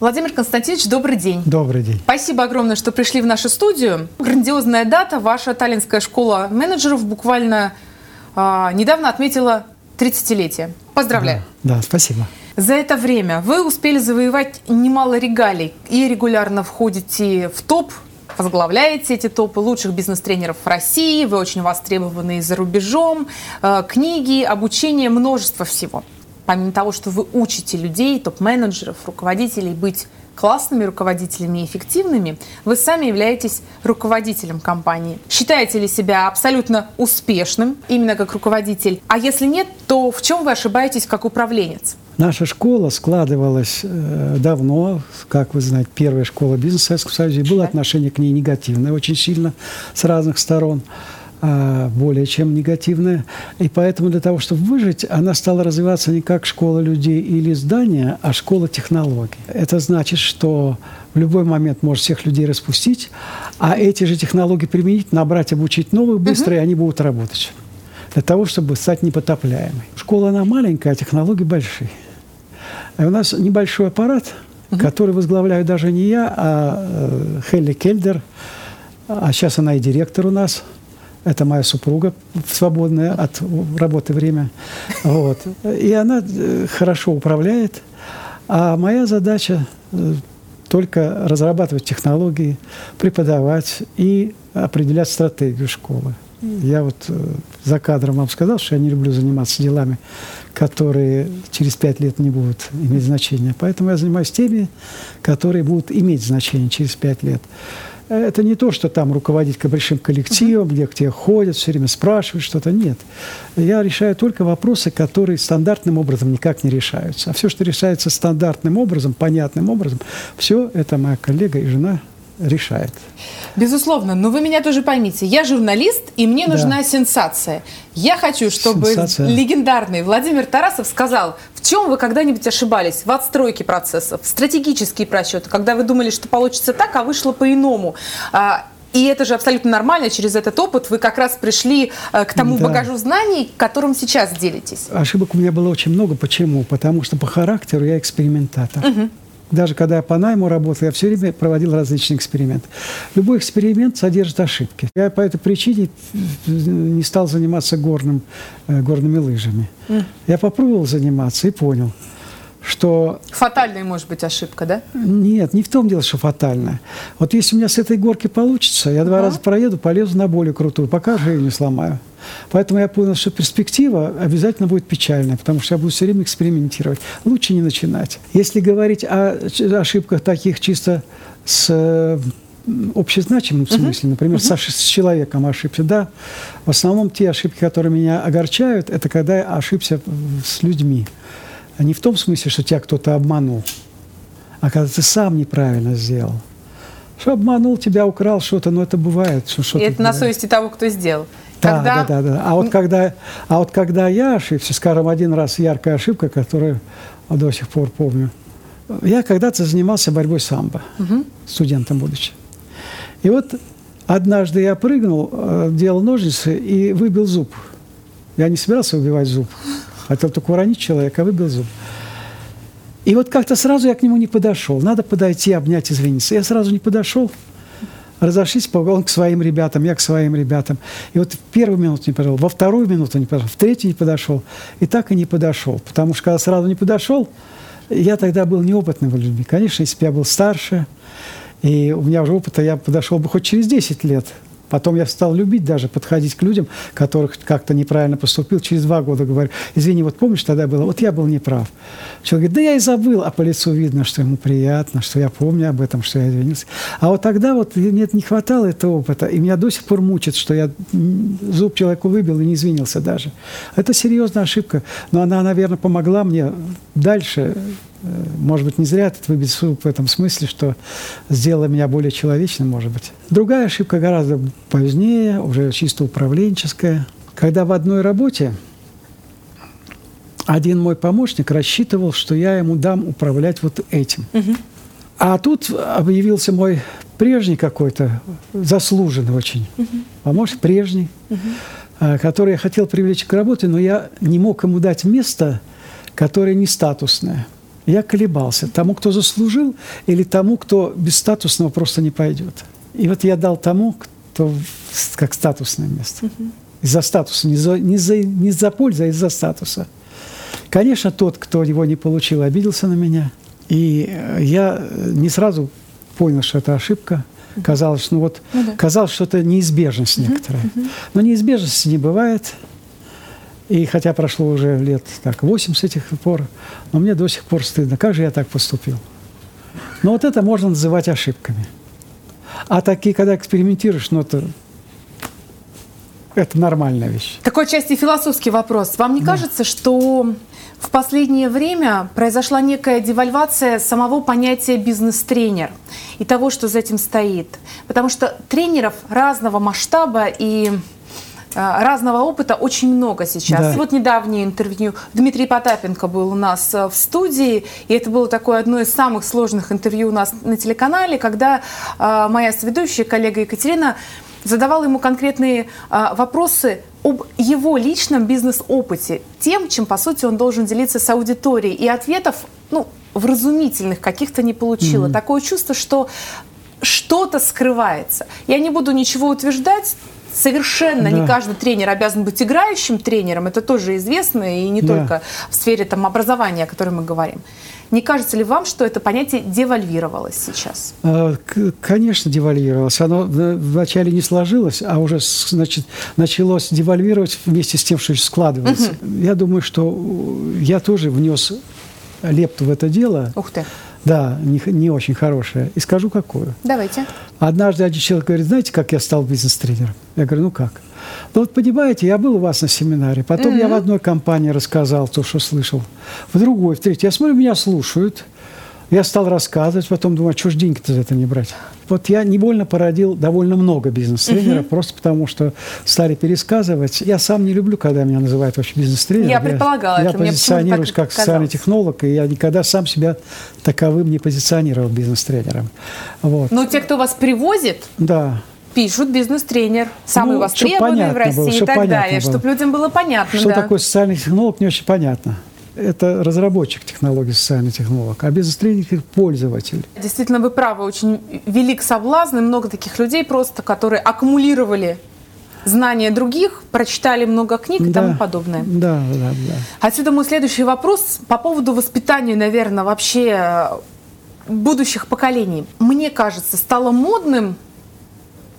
Владимир Константинович, добрый день. Добрый день. Спасибо огромное, что пришли в нашу студию. Грандиозная дата. Ваша Таллинская школа менеджеров буквально а, недавно отметила 30-летие. Поздравляю. Да, да, спасибо. За это время вы успели завоевать немало регалий и регулярно входите в топ возглавляете эти топы лучших бизнес-тренеров в России, вы очень востребованы за рубежом, э, книги, обучение, множество всего. Помимо того, что вы учите людей, топ-менеджеров, руководителей быть классными руководителями и эффективными, вы сами являетесь руководителем компании. Считаете ли себя абсолютно успешным именно как руководитель? А если нет, то в чем вы ошибаетесь как управленец? Наша школа складывалась э, давно, как вы знаете, первая школа бизнеса в Советском Союзе. Было отношение к ней негативное очень сильно с разных сторон более чем негативное. И поэтому для того, чтобы выжить, она стала развиваться не как школа людей или здания, а школа технологий. Это значит, что в любой момент может всех людей распустить, а эти же технологии применить, набрать, обучить новых быстро, угу. и они будут работать. Для того, чтобы стать непотопляемой. Школа, она маленькая, а технологии большие. И у нас небольшой аппарат, угу. который возглавляю даже не я, а э, Хелли Кельдер. А сейчас она и директор у нас. Это моя супруга, свободное от работы время. Вот. И она э, хорошо управляет. А моя задача э, только разрабатывать технологии, преподавать и определять стратегию школы. Я вот э, за кадром вам сказал, что я не люблю заниматься делами, которые через пять лет не будут иметь значения. Поэтому я занимаюсь теми, которые будут иметь значение через пять лет. Это не то, что там руководить большим коллективом, где к тебе ходят, все время спрашивают что-то. Нет. Я решаю только вопросы, которые стандартным образом никак не решаются. А все, что решается стандартным образом, понятным образом, все это моя коллега и жена решает. Безусловно, но вы меня тоже поймите. Я журналист, и мне да. нужна сенсация. Я хочу, чтобы Сенсация. легендарный Владимир Тарасов сказал, в чем вы когда-нибудь ошибались в отстройке процессов, стратегические просчеты, когда вы думали, что получится так, а вышло по-иному. А, и это же абсолютно нормально. Через этот опыт вы как раз пришли э, к тому да. багажу знаний, которым сейчас делитесь. Ошибок у меня было очень много. Почему? Потому что по характеру я экспериментатор. Угу. Даже когда я по найму работал, я все время проводил различные эксперименты. Любой эксперимент содержит ошибки. Я по этой причине не стал заниматься горным, э, горными лыжами. Mm. Я попробовал заниматься и понял – что... Фатальная может быть ошибка, да? Нет, не в том дело, что фатальная. Вот если у меня с этой горки получится, я два uh раза проеду, полезу на более крутую, пока же ее не сломаю. Поэтому я понял, что перспектива обязательно будет печальная, потому что я буду все время экспериментировать. Лучше не начинать. Если говорить о ошибках таких чисто с общезначимом смысле, например, uh-huh. с, с человеком ошибся, да, в основном те ошибки, которые меня огорчают, это когда я ошибся с людьми. А не в том смысле, что тебя кто-то обманул, а когда ты сам неправильно сделал. Что обманул, тебя украл что-то, но это бывает. Что, что И это бывает. на совести того, кто сделал. Да, когда... да, да, да. А вот когда, а вот когда я ошибся, скажем, один раз яркая ошибка, которую до сих пор помню. Я когда-то занимался борьбой самбо, угу. студентом будучи. И вот однажды я прыгнул, э, делал ножницы и выбил зуб. Я не собирался убивать зуб. Хотел только уронить человека, а выбил зуб. И вот как-то сразу я к нему не подошел. Надо подойти, обнять, извиниться. Я сразу не подошел. Разошлись, он к своим ребятам, я к своим ребятам. И вот в первую минуту не подошел, во вторую минуту не подошел, в третью не подошел. И так и не подошел. Потому что когда сразу не подошел, я тогда был неопытным в людьми. Конечно, если бы я был старше, и у меня уже опыта, я подошел бы хоть через 10 лет Потом я стал любить даже подходить к людям, которых как-то неправильно поступил. Через два года говорю, извини, вот помнишь, тогда было, вот я был неправ. Человек говорит, да я и забыл, а по лицу видно, что ему приятно, что я помню об этом, что я извинился. А вот тогда вот нет, не хватало этого опыта, и меня до сих пор мучит, что я зуб человеку выбил и не извинился даже. Это серьезная ошибка, но она, наверное, помогла мне дальше может быть, не зря этот выбит суп в этом смысле, что сделала меня более человечным, может быть. Другая ошибка гораздо позднее, уже чисто управленческая. Когда в одной работе один мой помощник рассчитывал, что я ему дам управлять вот этим. Угу. А тут объявился мой прежний какой-то, заслуженный очень угу. помощник, прежний, угу. который я хотел привлечь к работе, но я не мог ему дать место, которое не статусное – Я колебался, тому, кто заслужил, или тому, кто без статусного просто не пойдет. И вот я дал тому, кто как статусное место. Угу. Из-за статуса, не за, не, за, не за пользу, а из-за статуса. Конечно, тот, кто его не получил, обиделся на меня. И э, я не сразу понял, что это ошибка. Казалось, ну вот, ну, да. казалось, что это неизбежность некоторая. Но неизбежности не бывает. И хотя прошло уже лет так 8 с этих пор, но мне до сих пор стыдно. Как же я так поступил? Но вот это можно называть ошибками. А такие, когда экспериментируешь, ну это, это нормальная вещь. Такой части философский вопрос. Вам не да. кажется, что в последнее время произошла некая девальвация самого понятия бизнес-тренер и того, что за этим стоит. Потому что тренеров разного масштаба и разного опыта очень много сейчас. Да. вот недавнее интервью Дмитрий Потапенко был у нас э, в студии, и это было такое одно из самых сложных интервью у нас на телеканале, когда а, моя соведущая коллега Екатерина задавала ему конкретные а, вопросы об его личном бизнес-опыте, тем, чем, по сути, он должен делиться с аудиторией. И ответов, ну, вразумительных каких-то не получила. Mm-hmm. Такое чувство, что что-то скрывается. Я не буду ничего утверждать, совершенно да. не каждый тренер обязан быть играющим тренером, это тоже известно, и не да. только в сфере там, образования, о которой мы говорим. Не кажется ли вам, что это понятие девальвировалось сейчас? А, конечно, девальвировалось. Оно вначале не сложилось, а уже значит, началось девальвировать вместе с тем, что складывается. Угу. Я думаю, что я тоже внес лепту в это дело. Ух ты. Да, не, не очень хорошая. И скажу, какую. Давайте. Однажды один человек говорит, знаете, как я стал бизнес-тренером? Я говорю, ну как? Ну вот понимаете, я был у вас на семинаре, потом mm-hmm. я в одной компании рассказал то, что слышал, в другой, в третьей. Я смотрю, меня слушают, я стал рассказывать, потом думаю, а что ж деньги-то за это не брать? Вот я невольно породил довольно много бизнес-тренеров, угу. просто потому что стали пересказывать. Я сам не люблю, когда меня называют вообще бизнес-тренером. Я предполагала я, это. Я позиционируюсь как казалось. социальный технолог, и я никогда сам себя таковым не позиционировал бизнес-тренером. Вот. Но те, кто вас привозит, да пишут бизнес-тренер, самый ну, востребованный в России было, и так далее, чтобы людям было понятно. Что да. такое социальный технолог, не очень понятно это разработчик технологий социальный технолог, а бизнес-тренинг – пользователь. Действительно, вы правы, очень велик соблазн, и много таких людей просто, которые аккумулировали знания других, прочитали много книг и да, тому подобное. Да, да, да. Отсюда мой следующий вопрос по поводу воспитания, наверное, вообще будущих поколений. Мне кажется, стало модным,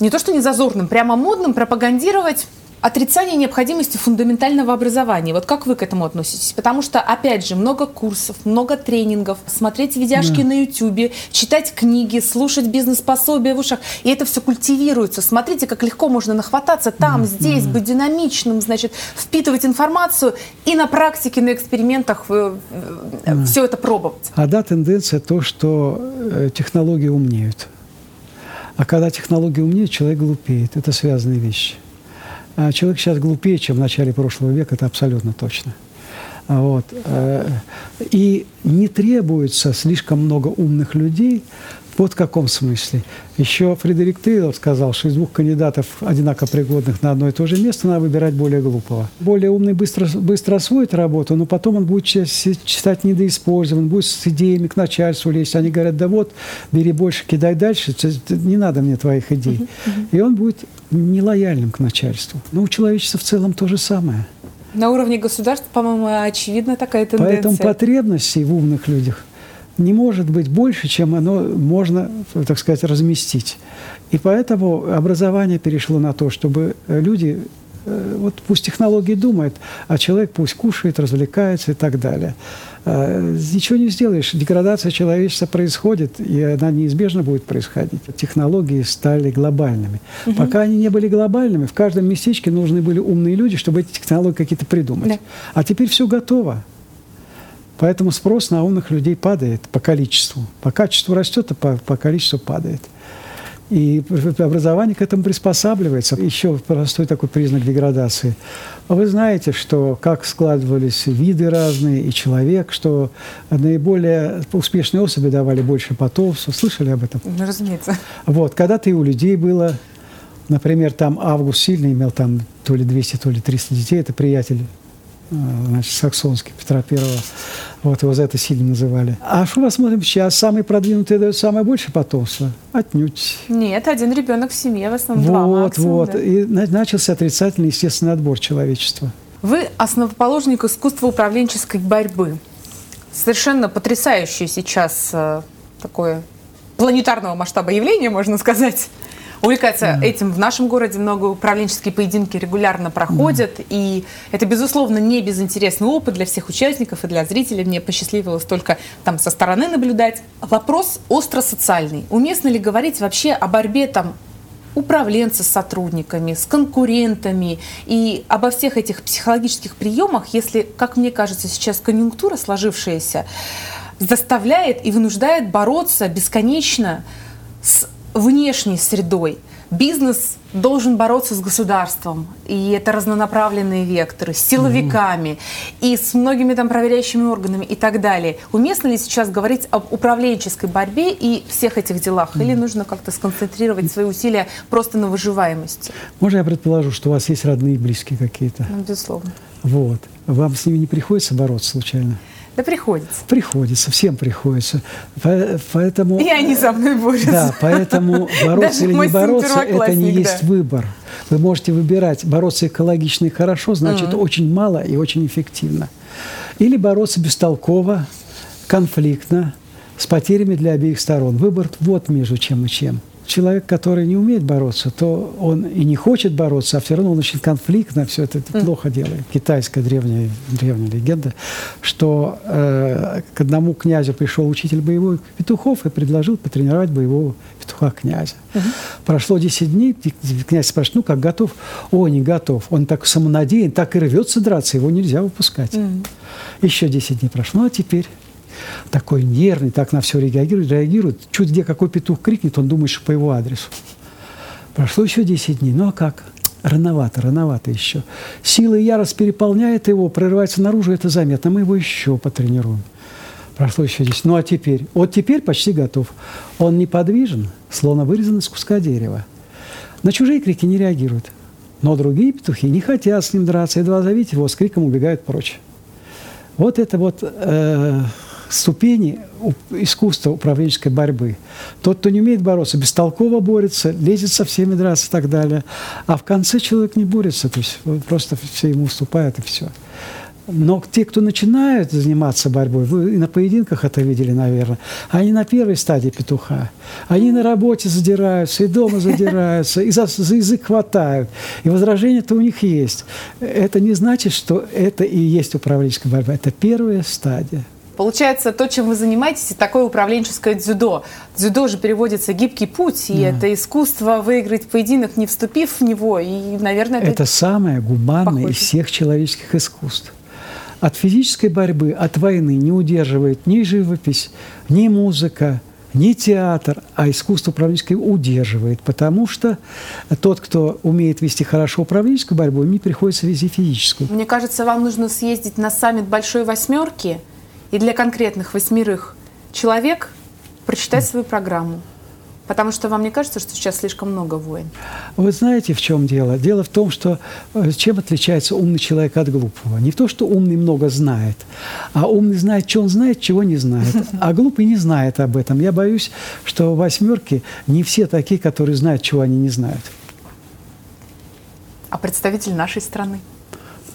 не то что не зазорным, прямо модным пропагандировать отрицание необходимости фундаментального образования. Вот как вы к этому относитесь? Потому что, опять же, много курсов, много тренингов, смотреть видяшки да. на YouTube, читать книги, слушать бизнес-пособия в ушах. И это все культивируется. Смотрите, как легко можно нахвататься там, да, здесь, да. быть динамичным, значит, впитывать информацию и на практике, на экспериментах э, э, да. все это пробовать. А да, тенденция то, что э, технологии умнеют. А когда технологии умнеют, человек глупеет. Это связанные вещи. А человек сейчас глупее, чем в начале прошлого века, это абсолютно точно. Вот. Э, и не требуется слишком много умных людей. Вот в каком смысле. Еще Фредерик Тейлор сказал, что из двух кандидатов, одинаково пригодных на одно и то же место, надо выбирать более глупого. Более умный быстро, быстро освоит работу, но потом он будет читать недоиспользован, будет с идеями к начальству лезть. Они говорят, да вот, бери больше, кидай дальше, не надо мне твоих идей. И он будет нелояльным к начальству. Но у человечества в целом то же самое. На уровне государства, по-моему, очевидно такая тенденция. Поэтому потребностей в умных людях не может быть больше, чем оно можно, так сказать, разместить. И поэтому образование перешло на то, чтобы люди, вот пусть технологии думают, а человек пусть кушает, развлекается и так далее. А, ничего не сделаешь. Деградация человечества происходит, и она неизбежно будет происходить. Технологии стали глобальными. Угу. Пока они не были глобальными, в каждом местечке нужны были умные люди, чтобы эти технологии какие-то придумать. Да. А теперь все готово. Поэтому спрос на умных людей падает по количеству. По качеству растет, а по, по количеству падает. И образование к этому приспосабливается. Еще простой такой признак деградации. Вы знаете, что как складывались виды разные и человек, что наиболее успешные особи давали больше потомства. Слышали об этом? Ну, разумеется. Вот. Когда-то и у людей было, например, там Август сильно имел там то ли 200, то ли 300 детей. Это приятель значит, саксонский Петра Первого. Вот его за это сильно называли. А что посмотрим сейчас? Самый продвинутый дает самое больше потомства? Отнюдь. Нет, один ребенок в семье, в основном вот, два максимум, Вот, да. И начался отрицательный естественный отбор человечества. Вы основоположник искусства управленческой борьбы. Совершенно потрясающее сейчас э, такое планетарного масштаба явление, можно сказать увлекается mm. этим в нашем городе. Много управленческие поединки регулярно проходят. Mm. И это, безусловно, не безинтересный опыт для всех участников и для зрителей. Мне посчастливилось только там со стороны наблюдать. Вопрос остро социальный. Уместно ли говорить вообще о борьбе там управленца с сотрудниками, с конкурентами и обо всех этих психологических приемах, если, как мне кажется, сейчас конъюнктура сложившаяся заставляет и вынуждает бороться бесконечно с внешней средой. Бизнес должен бороться с государством, и это разнонаправленные векторы, с силовиками, mm-hmm. и с многими там проверяющими органами и так далее. Уместно ли сейчас говорить об управленческой борьбе и всех этих делах, mm-hmm. или нужно как-то сконцентрировать свои усилия просто на выживаемости? Можно я предположу, что у вас есть родные и близкие какие-то? Ну, безусловно. Вот. Вам с ними не приходится бороться случайно? Да приходится. Приходится, всем приходится. Поэтому... И они со мной борются. Да, поэтому бороться или не бороться, это не да. есть выбор. Вы можете выбирать, бороться экологично и хорошо, значит, mm-hmm. очень мало и очень эффективно. Или бороться бестолково, конфликтно, с потерями для обеих сторон. Выбор вот между чем и чем человек, который не умеет бороться, то он и не хочет бороться, а все равно он очень конфликтно все это, плохо делает. Китайская древняя, древняя легенда, что э, к одному князю пришел учитель боевой петухов и предложил потренировать боевого петуха князя. Угу. Прошло 10 дней, князь спрашивает, ну как, готов? О, не готов. Он так самонадеян, так и рвется драться, его нельзя выпускать. Угу. Еще 10 дней прошло, а теперь такой нервный, так на все реагирует, реагирует. Чуть где какой петух крикнет, он думает, что по его адресу. Прошло еще 10 дней. Ну а как? Рановато, рановато еще. Сила и ярость переполняет его, прорывается наружу, это заметно. Мы его еще потренируем. Прошло еще 10. Ну а теперь? Вот теперь почти готов. Он неподвижен, словно вырезан из куска дерева. На чужие крики не реагирует. Но другие петухи не хотят с ним драться, едва завидеть его, с криком убегают прочь. Вот это вот э, ступени искусства управленческой борьбы. Тот, кто не умеет бороться, бестолково борется, лезет со всеми драться и так далее. А в конце человек не борется, то есть просто все ему уступают и все. Но те, кто начинают заниматься борьбой, вы и на поединках это видели, наверное, они на первой стадии петуха. Они на работе задираются, и дома задираются, и за, за язык хватают. И возражения-то у них есть. Это не значит, что это и есть управленческая борьба. Это первая стадия. Получается, то, чем вы занимаетесь, такое управленческое дзюдо. Дзюдо же переводится «гибкий путь», и да. это искусство выиграть поединок, не вступив в него. И, наверное, это, это самое гуманное похоже. из всех человеческих искусств. От физической борьбы, от войны не удерживает ни живопись, ни музыка, ни театр, а искусство управленческое удерживает, потому что тот, кто умеет вести хорошо управленческую борьбу, им не приходится вести физическую. Мне кажется, вам нужно съездить на саммит Большой Восьмерки – и для конкретных восьмерых человек прочитать свою программу. Потому что вам не кажется, что сейчас слишком много войн? Вы знаете, в чем дело? Дело в том, что э, чем отличается умный человек от глупого? Не то, что умный много знает, а умный знает, что он знает, чего не знает. А глупый не знает об этом. Я боюсь, что восьмерки не все такие, которые знают, чего они не знают. А представитель нашей страны?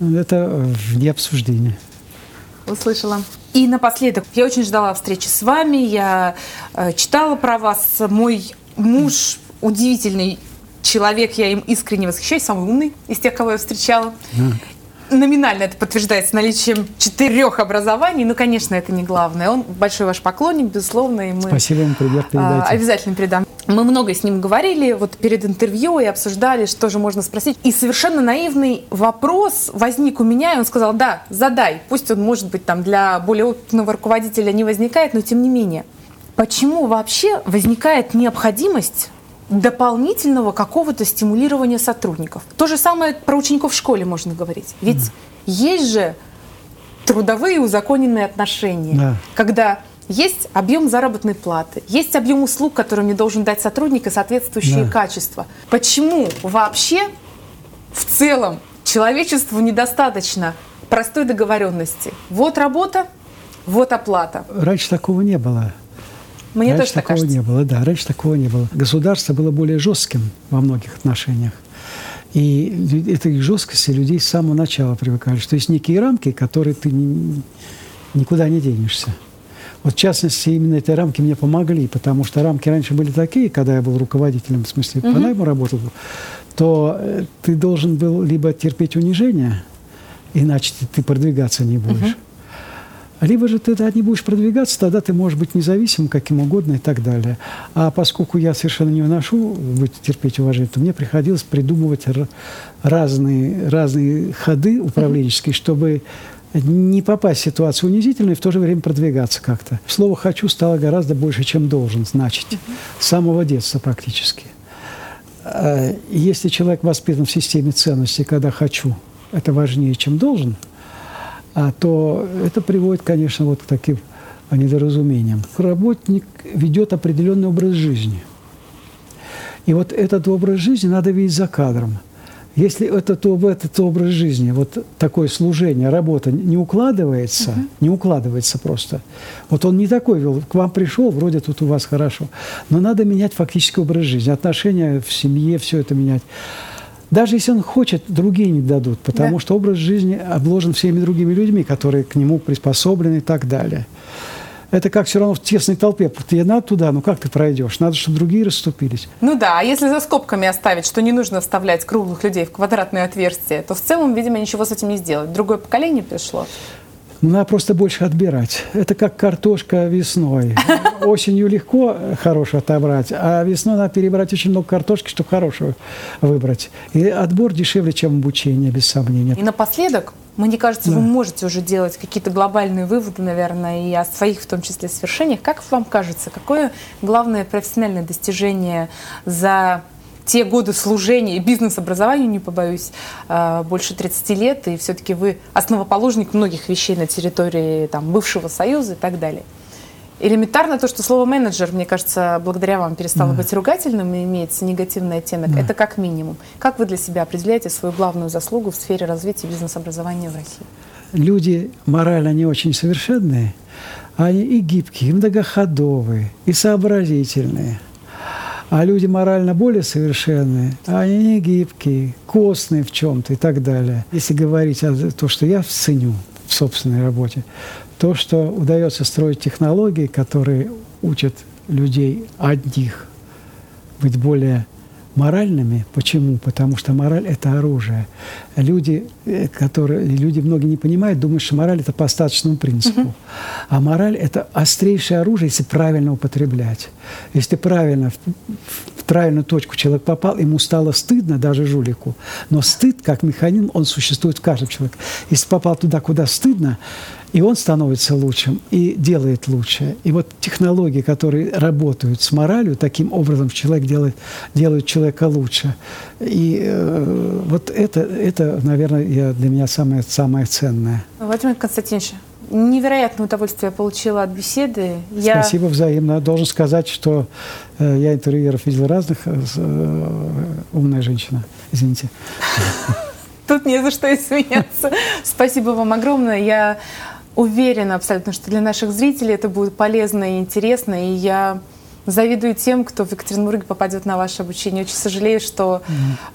Это вне обсуждения. Услышала. И напоследок, я очень ждала встречи с вами, я э, читала про вас. Мой муж удивительный человек, я им искренне восхищаюсь, самый умный из тех, кого я встречала. Номинально это подтверждается наличием четырех образований, но, конечно, это не главное. Он большой ваш поклонник, безусловно, и мы Спасибо вам, привет, передайте. обязательно передам. Мы много с ним говорили вот перед интервью и обсуждали, что же можно спросить. И совершенно наивный вопрос возник у меня, и он сказал, да, задай. Пусть он, может быть, там для более опытного руководителя не возникает, но тем не менее. Почему вообще возникает необходимость дополнительного какого-то стимулирования сотрудников. То же самое про учеников в школе можно говорить. Ведь mm. есть же трудовые узаконенные отношения, да. когда есть объем заработной платы, есть объем услуг, который мне должен дать сотрудник и соответствующие да. качества. Почему вообще в целом человечеству недостаточно простой договоренности? Вот работа, вот оплата. Раньше такого не было. Мне раньше тоже так такого кажется. не было, да, раньше такого не было. Государство было более жестким во многих отношениях. И этой жесткости людей с самого начала привыкали, что есть некие рамки, которые ты ни- никуда не денешься. Вот в частности, именно эти рамки мне помогли, потому что рамки раньше были такие, когда я был руководителем, в смысле, по найму работал, то э, ты должен был либо терпеть унижение, иначе ты, ты продвигаться не будешь. Либо же ты тогда не будешь продвигаться, тогда ты можешь быть независимым, каким угодно и так далее. А поскольку я совершенно не выношу быть, терпеть уважение, то мне приходилось придумывать разные, разные ходы управленческие, чтобы не попасть в ситуацию унизительную и в то же время продвигаться как-то. Слово «хочу» стало гораздо больше, чем «должен» значить. С самого детства практически. А Если человек воспитан в системе ценностей, когда «хочу» – это важнее, чем «должен», а, то это приводит, конечно, вот к таким недоразумениям. Работник ведет определенный образ жизни. И вот этот образ жизни надо видеть за кадром. Если этот, этот образ жизни, вот такое служение, работа не укладывается, не укладывается просто. Вот он не такой вел, к вам пришел, вроде тут у вас хорошо. Но надо менять фактически образ жизни, отношения в семье, все это менять. Даже если он хочет, другие не дадут, потому Да. что образ жизни обложен всеми другими людьми, которые к нему приспособлены и так далее. Это как все равно в тесной толпе. Тебе надо туда, ну как ты пройдешь? Надо, чтобы другие расступились. Ну да, а если за скобками оставить, что не нужно вставлять круглых людей в квадратные отверстия, то в целом, видимо, ничего с этим не сделать. Другое поколение пришло. Ну, Надо просто больше отбирать. Это как картошка весной. Осенью легко хорошую отобрать, а весной надо перебрать очень много картошки, чтобы хорошую выбрать. И отбор дешевле, чем обучение, без сомнения. И напоследок, мне кажется, Да. вы можете уже делать какие-то глобальные выводы, наверное, и о своих, в том числе, свершениях. Как вам кажется, какое главное профессиональное достижение за те годы служения и бизнес-образованию, не побоюсь, э, больше 30 лет, и все-таки вы основоположник многих вещей на территории там, бывшего Союза и так далее. Элементарно то, что слово менеджер, мне кажется, благодаря вам перестало быть ругательным и имеет негативный оттенок, это как минимум. Как вы для себя определяете свою главную заслугу в сфере развития бизнес-образования в России? Люди морально не очень совершенные, они и гибкие, и многоходовые, и сообразительные. А люди морально более совершенные, они не гибкие, костные в чем-то и так далее. Если говорить о том, что я ценю в собственной работе, то, что удается строить технологии, которые учат людей одних быть более моральными. Почему? Потому что мораль – это оружие. Люди, э, которые, люди многие не понимают, думают, что мораль – это по остаточному принципу. А мораль – это острейшее оружие, если правильно употреблять. Если правильно, в, в правильную точку человек попал, ему стало стыдно, даже жулику. Но стыд, как механизм, он существует в каждом человеке. Если попал туда, куда стыдно, и он становится лучшим, и делает лучше. И вот технологии, которые работают с моралью, таким образом человек делает, делают человека лучше. И э, вот это, это, наверное, я- для меня самое, самое ценное. Владимир Константинович, невероятное удовольствие я получила от беседы. Я... Спасибо взаимно. Должен сказать, что э, я интервьюеров видел разных. э, э, умная женщина, извините. Тут не за что извиняться. Спасибо вам огромное. Я уверена абсолютно, что для наших зрителей это будет полезно и интересно. И я завидую тем, кто в Екатеринбурге попадет на ваше обучение. Очень сожалею, что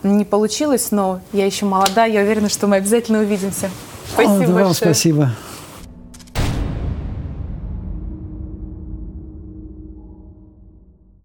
не получилось, но я еще молода. Я уверена, что мы обязательно увидимся. Спасибо О, да, вам большое. спасибо.